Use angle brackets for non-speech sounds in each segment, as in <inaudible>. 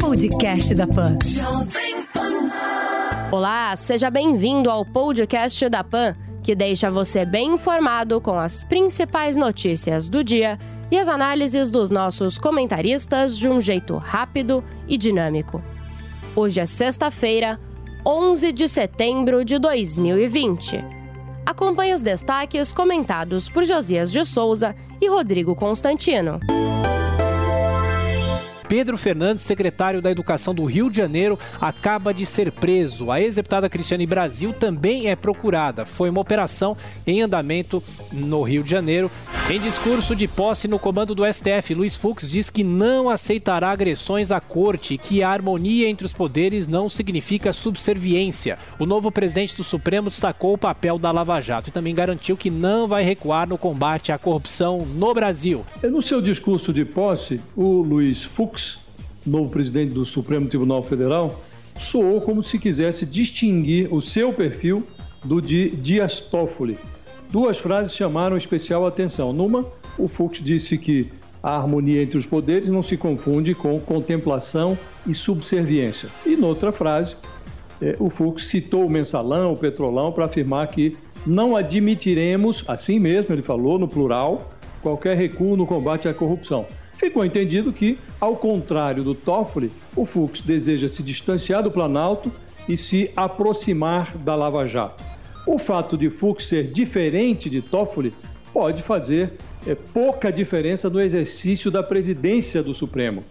Podcast da Pan. Olá, seja bem-vindo ao podcast da Pan, que deixa você bem informado com as principais notícias do dia e as análises dos nossos comentaristas de um jeito rápido e dinâmico. Hoje é sexta-feira, 11 de setembro de 2020. Acompanhe os destaques comentados por Josias de Souza e Rodrigo Constantino. Pedro Fernandes, secretário da Educação do Rio de Janeiro, acaba de ser preso. A ex-deputada Cristiane Brasil também é procurada. Foi uma operação em andamento no Rio de Janeiro. Em discurso de posse no comando do STF, Luiz Fux diz que não aceitará agressões à corte, que a harmonia entre os poderes não significa subserviência. O novo presidente do Supremo destacou o papel da Lava Jato e também garantiu que não vai recuar no combate à corrupção no Brasil. No seu discurso de posse, o Luiz Fux novo presidente do Supremo Tribunal Federal, soou como se quisesse distinguir o seu perfil do de Dias Toffoli. Duas frases chamaram especial atenção. Numa, o Fux disse que a harmonia entre os poderes não se confunde com contemplação e subserviência. E noutra frase, é, o Fux citou o mensalão, o petrolão, para afirmar que não admitiremos, assim mesmo ele falou no plural, qualquer recuo no combate à corrupção. Ficou entendido que, ao contrário do Toffoli, o Fux deseja se distanciar do Planalto e se aproximar da Lava Jato. O fato de Fux ser diferente de Toffoli pode fazer é, pouca diferença no exercício da presidência do Supremo,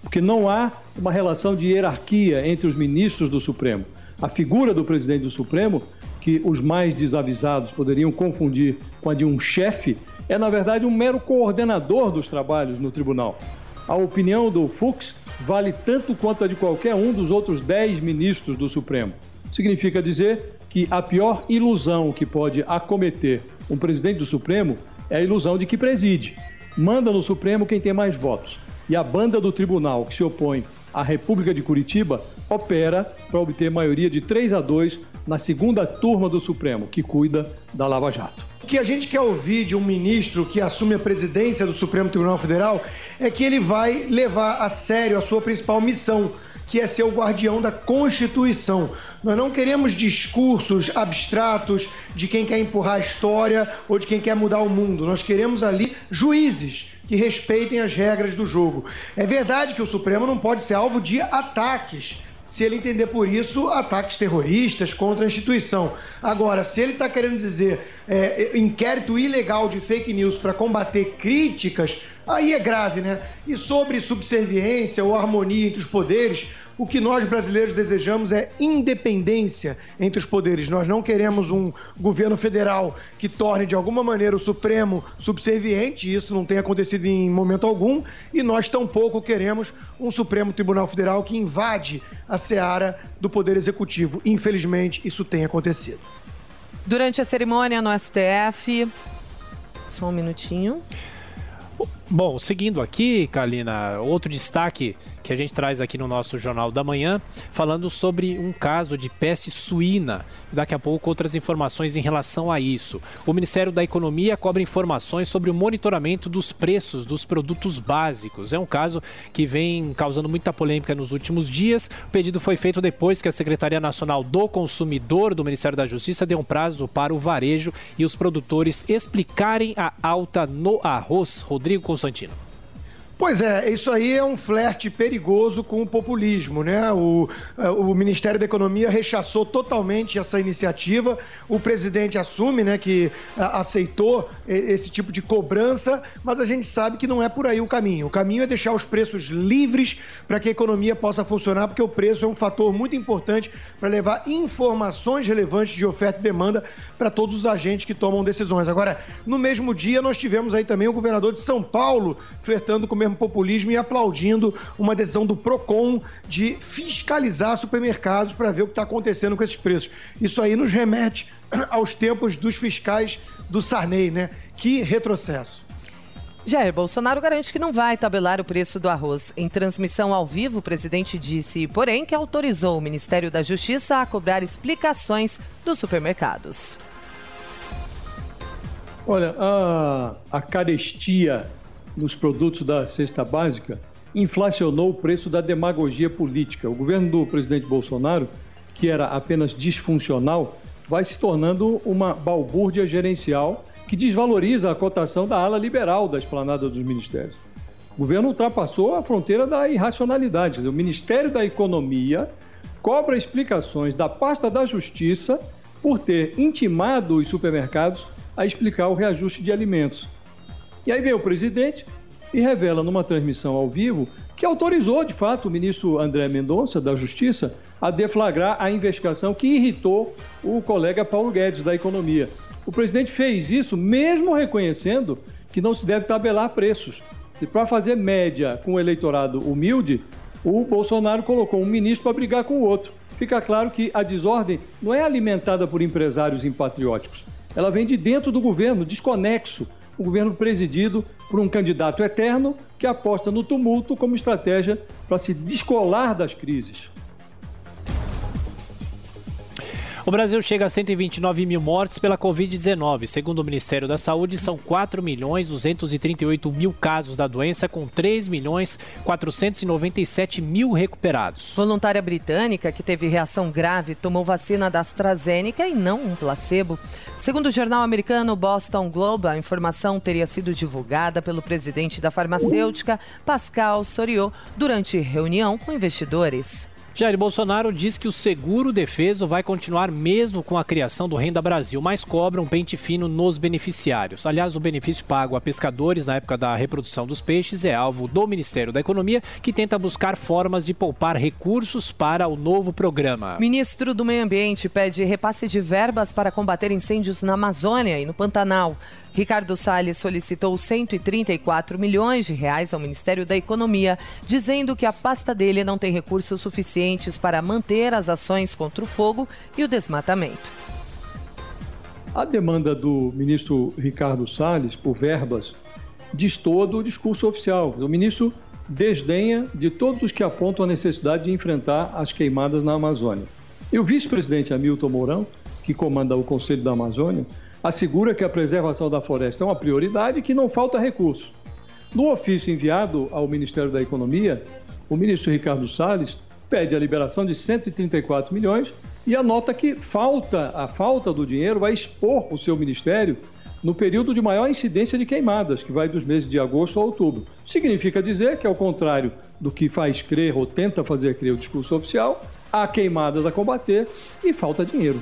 porque não há uma relação de hierarquia entre os ministros do Supremo. A figura do presidente do Supremo, que os mais desavisados poderiam confundir com a de um chefe, é, na verdade, um mero coordenador dos trabalhos no tribunal. A opinião do Fux vale tanto quanto a de qualquer um dos outros dez ministros do Supremo. Significa dizer que a pior ilusão que pode acometer um presidente do Supremo é a ilusão de que preside. Manda no Supremo quem tem mais votos. E a banda do tribunal que se opõe à República de Curitiba opera para obter maioria de 3 a 2 na segunda turma do Supremo, que cuida da Lava Jato que a gente quer ouvir de um ministro que assume a presidência do Supremo Tribunal Federal é que ele vai levar a sério a sua principal missão, que é ser o guardião da Constituição. Nós não queremos discursos abstratos de quem quer empurrar a história ou de quem quer mudar o mundo. Nós queremos ali juízes que respeitem as regras do jogo. É verdade que o Supremo não pode ser alvo de ataques se ele entender por isso ataques terroristas contra a instituição. Agora, se ele está querendo dizer é, inquérito ilegal de fake news para combater críticas, aí é grave, né? E sobre subserviência ou harmonia entre os poderes, o que nós brasileiros desejamos é independência entre os poderes. Nós não queremos um governo federal que torne de alguma maneira o Supremo subserviente, isso não tem acontecido em momento algum, e nós tampouco queremos um Supremo Tribunal Federal que invade a seara do Poder Executivo. Infelizmente, isso tem acontecido. Durante a cerimônia no STF, só um minutinho. Bom, seguindo aqui, Kalina, outro destaque que a gente traz aqui no nosso Jornal da Manhã, falando sobre um caso de peste suína. Daqui a pouco, outras informações em relação a isso. O Ministério da Economia cobra informações sobre o monitoramento dos preços dos produtos básicos. É um caso que vem causando muita polêmica nos últimos dias. O pedido foi feito depois que a Secretaria Nacional do Consumidor do Ministério da Justiça deu um prazo para o varejo e os produtores explicarem a alta no arroz. Rodrigo Constantino. Pois é, isso aí é um flerte perigoso com o populismo, né? O, é, o Ministério da Economia rechaçou totalmente essa iniciativa. O presidente assume, né, que aceitou esse tipo de cobrança, mas a gente sabe que não é por aí o caminho. O caminho é deixar os preços livres para que a economia possa funcionar, porque o preço é um fator muito importante para levar informações relevantes de oferta e demanda para todos os agentes que tomam decisões. Agora, no mesmo dia, nós tivemos aí também o governador de São Paulo flertando com o populismo e aplaudindo uma decisão do PROCON de fiscalizar supermercados para ver o que está acontecendo com esses preços. Isso aí nos remete <clears throat> aos tempos dos fiscais do Sarney, né? Que retrocesso. Jair Bolsonaro garante que não vai tabelar o preço do arroz. Em transmissão ao vivo, o presidente disse, porém, que autorizou o Ministério da Justiça a cobrar explicações dos supermercados. Olha, a, a carestia nos produtos da cesta básica inflacionou o preço da demagogia política. O governo do presidente Bolsonaro, que era apenas disfuncional, vai se tornando uma balbúrdia gerencial que desvaloriza a cotação da ala liberal da esplanada dos ministérios. O governo ultrapassou a fronteira da irracionalidade. Dizer, o Ministério da Economia cobra explicações da pasta da Justiça por ter intimado os supermercados a explicar o reajuste de alimentos. E aí vem o presidente e revela numa transmissão ao vivo que autorizou, de fato, o ministro André Mendonça, da Justiça, a deflagrar a investigação que irritou o colega Paulo Guedes, da Economia. O presidente fez isso mesmo reconhecendo que não se deve tabelar preços. E para fazer média com o eleitorado humilde, o Bolsonaro colocou um ministro para brigar com o outro. Fica claro que a desordem não é alimentada por empresários impatrióticos. Ela vem de dentro do governo, desconexo. O governo presidido por um candidato eterno que aposta no tumulto como estratégia para se descolar das crises. O Brasil chega a 129 mil mortes pela Covid-19. Segundo o Ministério da Saúde, são 4 milhões 238 mil casos da doença, com 3 milhões 497 mil recuperados. Voluntária britânica que teve reação grave tomou vacina da AstraZeneca e não um placebo. Segundo o jornal americano Boston Globe, a informação teria sido divulgada pelo presidente da farmacêutica, Pascal Soriot, durante reunião com investidores. Jair Bolsonaro diz que o seguro defeso vai continuar mesmo com a criação do Renda Brasil, mas cobra um pente fino nos beneficiários. Aliás, o benefício pago a pescadores na época da reprodução dos peixes é alvo do Ministério da Economia, que tenta buscar formas de poupar recursos para o novo programa. Ministro do Meio Ambiente pede repasse de verbas para combater incêndios na Amazônia e no Pantanal. Ricardo Salles solicitou 134 milhões de reais ao Ministério da Economia, dizendo que a pasta dele não tem recursos suficientes para manter as ações contra o fogo e o desmatamento. A demanda do ministro Ricardo Salles por verbas diz todo o discurso oficial. O ministro desdenha de todos os que apontam a necessidade de enfrentar as queimadas na Amazônia. E o vice-presidente Hamilton Mourão, que comanda o Conselho da Amazônia, assegura que a preservação da floresta é uma prioridade e que não falta recursos. No ofício enviado ao Ministério da Economia, o ministro Ricardo Salles pede a liberação de 134 milhões e anota que falta, a falta do dinheiro vai expor o seu ministério no período de maior incidência de queimadas, que vai dos meses de agosto a outubro. Significa dizer que, ao contrário do que faz crer ou tenta fazer crer o discurso oficial, há queimadas a combater e falta dinheiro.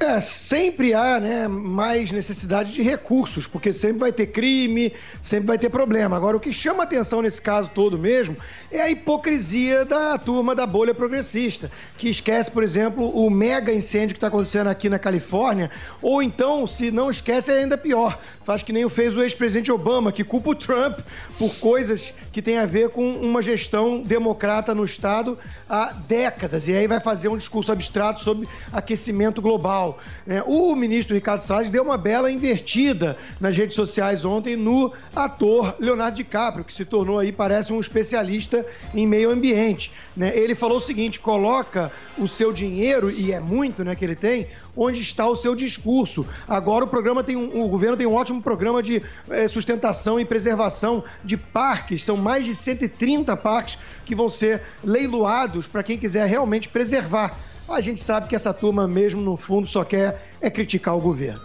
É, sempre há né, mais necessidade de recursos, porque sempre vai ter crime, sempre vai ter problema. Agora, o que chama atenção nesse caso todo mesmo é a hipocrisia da turma da bolha progressista, que esquece, por exemplo, o mega incêndio que está acontecendo aqui na Califórnia, ou então, se não esquece, é ainda pior. Faz que nem o fez o ex-presidente Obama, que culpa o Trump por coisas que têm a ver com uma gestão democrata no Estado há décadas. E aí vai fazer um discurso abstrato sobre aquecimento global. Né? O ministro Ricardo Salles deu uma bela invertida nas redes sociais ontem no ator Leonardo DiCaprio, que se tornou aí, parece um especialista em meio ambiente. Né? Ele falou o seguinte: coloca o seu dinheiro, e é muito né, que ele tem, onde está o seu discurso. Agora o programa tem um, o governo tem um ótimo programa de é, sustentação e preservação de parques. São mais de 130 parques que vão ser leiloados para quem quiser realmente preservar a gente sabe que essa turma, mesmo no fundo, só quer é criticar o governo.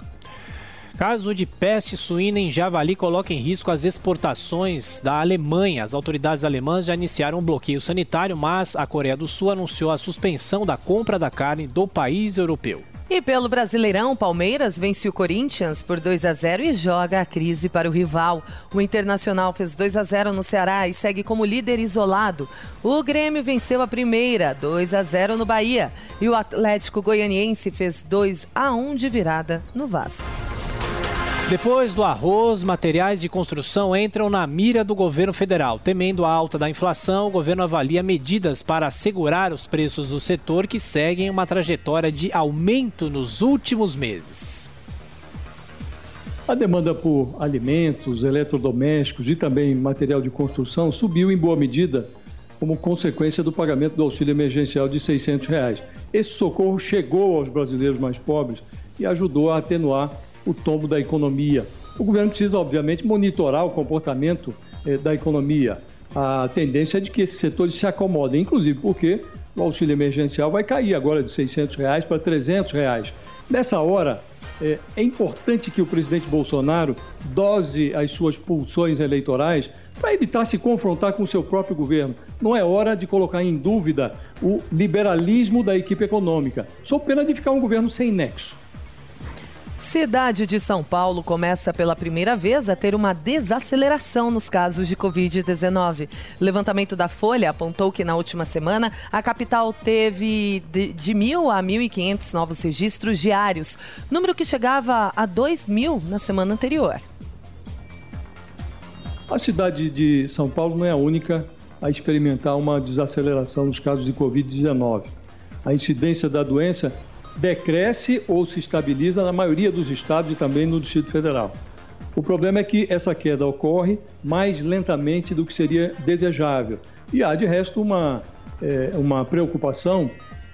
Caso de peste suína em javali coloca em risco as exportações da Alemanha. As autoridades alemãs já iniciaram um bloqueio sanitário, mas a Coreia do Sul anunciou a suspensão da compra da carne do país europeu. E pelo Brasileirão, Palmeiras vence o Corinthians por 2 a 0 e joga a crise para o rival. O Internacional fez 2 a 0 no Ceará e segue como líder isolado. O Grêmio venceu a primeira, 2 a 0 no Bahia, e o Atlético Goianiense fez 2 a 1 de virada no Vasco. Depois do arroz, materiais de construção entram na mira do governo federal. Temendo a alta da inflação, o governo avalia medidas para assegurar os preços do setor que seguem uma trajetória de aumento nos últimos meses. A demanda por alimentos, eletrodomésticos e também material de construção subiu em boa medida como consequência do pagamento do auxílio emergencial de 600 reais. Esse socorro chegou aos brasileiros mais pobres e ajudou a atenuar o tombo da economia. O governo precisa, obviamente, monitorar o comportamento eh, da economia. A tendência é de que esses setores se acomodem, inclusive porque o auxílio emergencial vai cair agora de 600 reais para 300 reais. Nessa hora, é, é importante que o presidente Bolsonaro dose as suas pulsões eleitorais para evitar se confrontar com o seu próprio governo. Não é hora de colocar em dúvida o liberalismo da equipe econômica. Sou pena de ficar um governo sem nexo. Cidade de São Paulo começa pela primeira vez a ter uma desaceleração nos casos de Covid-19. Levantamento da Folha apontou que na última semana a capital teve de, de 1.000 a 1.500 novos registros diários, número que chegava a 2 mil na semana anterior. A cidade de São Paulo não é a única a experimentar uma desaceleração nos casos de Covid-19. A incidência da doença decresce ou se estabiliza na maioria dos estados e também no Distrito Federal. O problema é que essa queda ocorre mais lentamente do que seria desejável. E há, de resto, uma, é, uma preocupação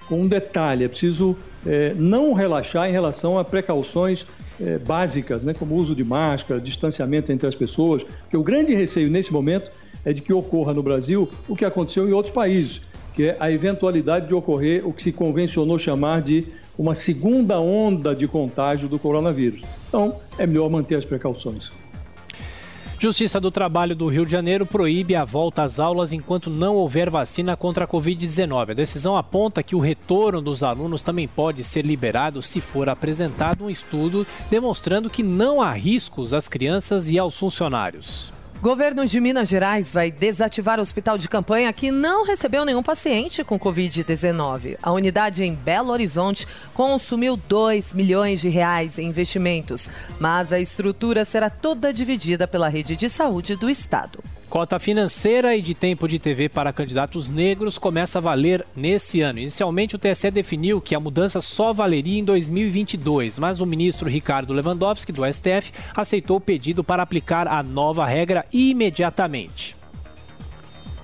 com um detalhe: é preciso é, não relaxar em relação a precauções é, básicas, né, como o uso de máscara, distanciamento entre as pessoas, porque o grande receio nesse momento é de que ocorra no Brasil o que aconteceu em outros países, que é a eventualidade de ocorrer o que se convencionou chamar de uma segunda onda de contágio do coronavírus. Então, é melhor manter as precauções. Justiça do Trabalho do Rio de Janeiro proíbe a volta às aulas enquanto não houver vacina contra a Covid-19. A decisão aponta que o retorno dos alunos também pode ser liberado se for apresentado um estudo demonstrando que não há riscos às crianças e aos funcionários. Governo de Minas Gerais vai desativar o hospital de campanha que não recebeu nenhum paciente com Covid-19. A unidade em Belo Horizonte consumiu 2 milhões de reais em investimentos, mas a estrutura será toda dividida pela rede de saúde do estado. Cota financeira e de tempo de TV para candidatos negros começa a valer nesse ano. Inicialmente, o TSE definiu que a mudança só valeria em 2022, mas o ministro Ricardo Lewandowski, do STF, aceitou o pedido para aplicar a nova regra imediatamente.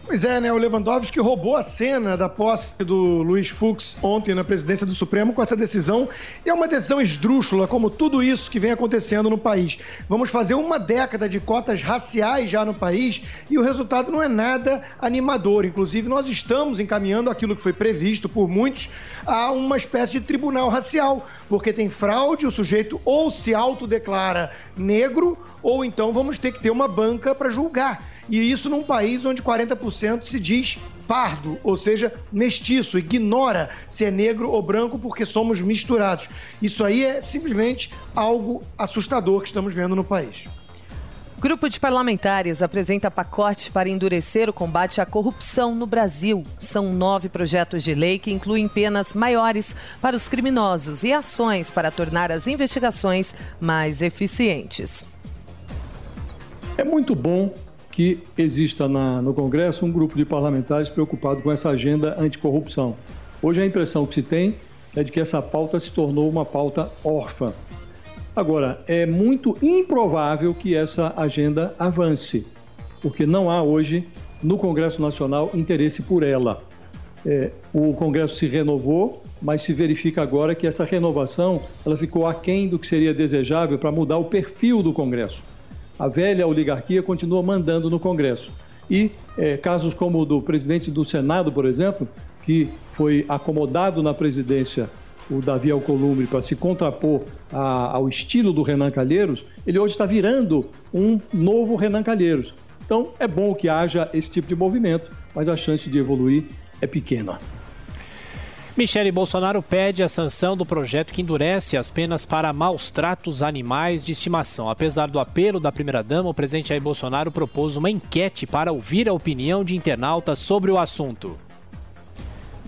Pois é, né? O Lewandowski roubou a cena da posse do Luiz Fux ontem na presidência do Supremo com essa decisão. E é uma decisão esdrúxula, como tudo isso que vem acontecendo no país. Vamos fazer uma década de cotas raciais já no país e o resultado não é nada animador. Inclusive, nós estamos encaminhando aquilo que foi previsto por muitos a uma espécie de tribunal racial, porque tem fraude, o sujeito ou se autodeclara negro, ou então vamos ter que ter uma banca para julgar. E isso num país onde 40% se diz pardo, ou seja, mestiço, ignora se é negro ou branco porque somos misturados. Isso aí é simplesmente algo assustador que estamos vendo no país. Grupo de parlamentares apresenta pacote para endurecer o combate à corrupção no Brasil. São nove projetos de lei que incluem penas maiores para os criminosos e ações para tornar as investigações mais eficientes. É muito bom que exista na, no Congresso um grupo de parlamentares preocupado com essa agenda anticorrupção. Hoje a impressão que se tem é de que essa pauta se tornou uma pauta órfã. Agora, é muito improvável que essa agenda avance, porque não há hoje no Congresso Nacional interesse por ela. É, o Congresso se renovou, mas se verifica agora que essa renovação ela ficou aquém do que seria desejável para mudar o perfil do Congresso a velha oligarquia continua mandando no Congresso. E é, casos como o do presidente do Senado, por exemplo, que foi acomodado na presidência, o Davi Alcolumbre, para se contrapor a, ao estilo do Renan Calheiros, ele hoje está virando um novo Renan Calheiros. Então é bom que haja esse tipo de movimento, mas a chance de evoluir é pequena. Michele Bolsonaro pede a sanção do projeto que endurece as penas para maus tratos animais de estimação. Apesar do apelo da primeira-dama, o presidente Jair Bolsonaro propôs uma enquete para ouvir a opinião de internautas sobre o assunto.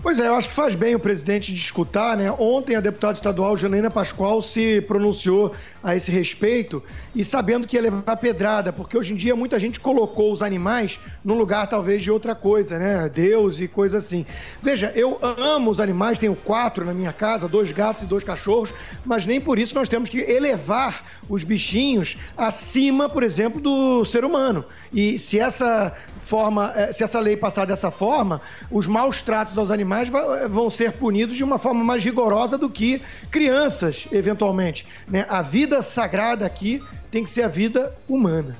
Pois é, eu acho que faz bem o presidente discutir, né? Ontem a deputada estadual Janaína Pascoal se pronunciou a esse respeito e sabendo que ia levar pedrada, porque hoje em dia muita gente colocou os animais num lugar talvez de outra coisa, né? Deus e coisa assim. Veja, eu amo os animais, tenho quatro na minha casa, dois gatos e dois cachorros, mas nem por isso nós temos que elevar os bichinhos acima, por exemplo, do ser humano. E se essa forma, eh, se essa lei passar dessa forma, os maus tratos aos animais eh, vão ser punidos de uma forma mais rigorosa do que crianças, eventualmente. Né? A vida sagrada aqui tem que ser a vida humana.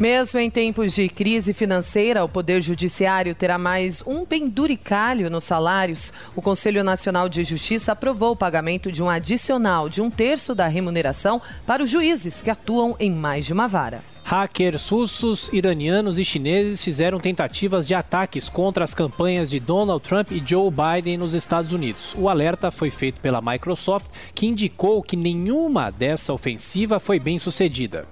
Mesmo em tempos de crise financeira, o Poder Judiciário terá mais um penduricalho nos salários. O Conselho Nacional de Justiça aprovou o pagamento de um adicional de um terço da remuneração para os juízes que atuam em mais de uma vara. Hackers russos, iranianos e chineses fizeram tentativas de ataques contra as campanhas de Donald Trump e Joe Biden nos Estados Unidos. O alerta foi feito pela Microsoft, que indicou que nenhuma dessa ofensiva foi bem sucedida.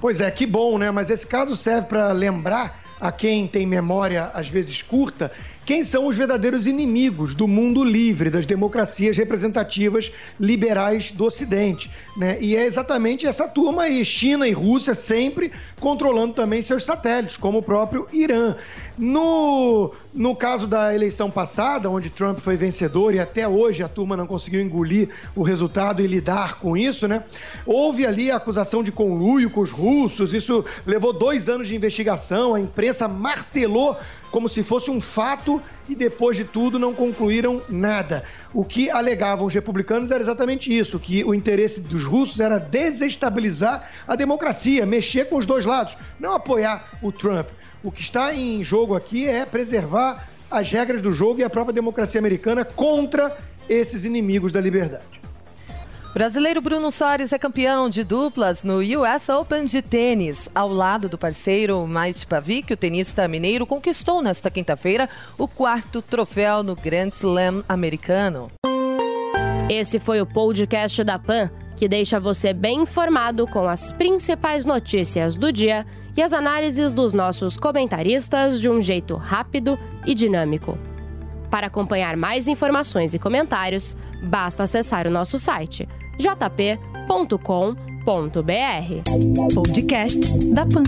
Pois é, que bom, né? Mas esse caso serve para lembrar a quem tem memória às vezes curta quem são os verdadeiros inimigos do mundo livre, das democracias representativas liberais do Ocidente. Né? E é exatamente essa turma aí, China e Rússia, sempre controlando também seus satélites, como o próprio Irã. No, no caso da eleição passada, onde Trump foi vencedor e até hoje a turma não conseguiu engolir o resultado e lidar com isso, né? Houve ali a acusação de conluio com os russos, isso levou dois anos de investigação, a imprensa martelou como se fosse um fato e depois de tudo não concluíram nada. O que alegavam os republicanos era exatamente isso, que o interesse dos russos era desestabilizar a democracia, mexer com os dois lados, não apoiar o Trump. O que está em jogo aqui é preservar as regras do jogo e a própria democracia americana contra esses inimigos da liberdade. Brasileiro Bruno Soares é campeão de duplas no US Open de tênis. Ao lado do parceiro Maite Pavic, o tenista mineiro conquistou nesta quinta-feira o quarto troféu no Grand Slam americano. Esse foi o podcast da PAN, que deixa você bem informado com as principais notícias do dia e as análises dos nossos comentaristas de um jeito rápido e dinâmico. Para acompanhar mais informações e comentários, basta acessar o nosso site jp.com.br. Podcast da Pan.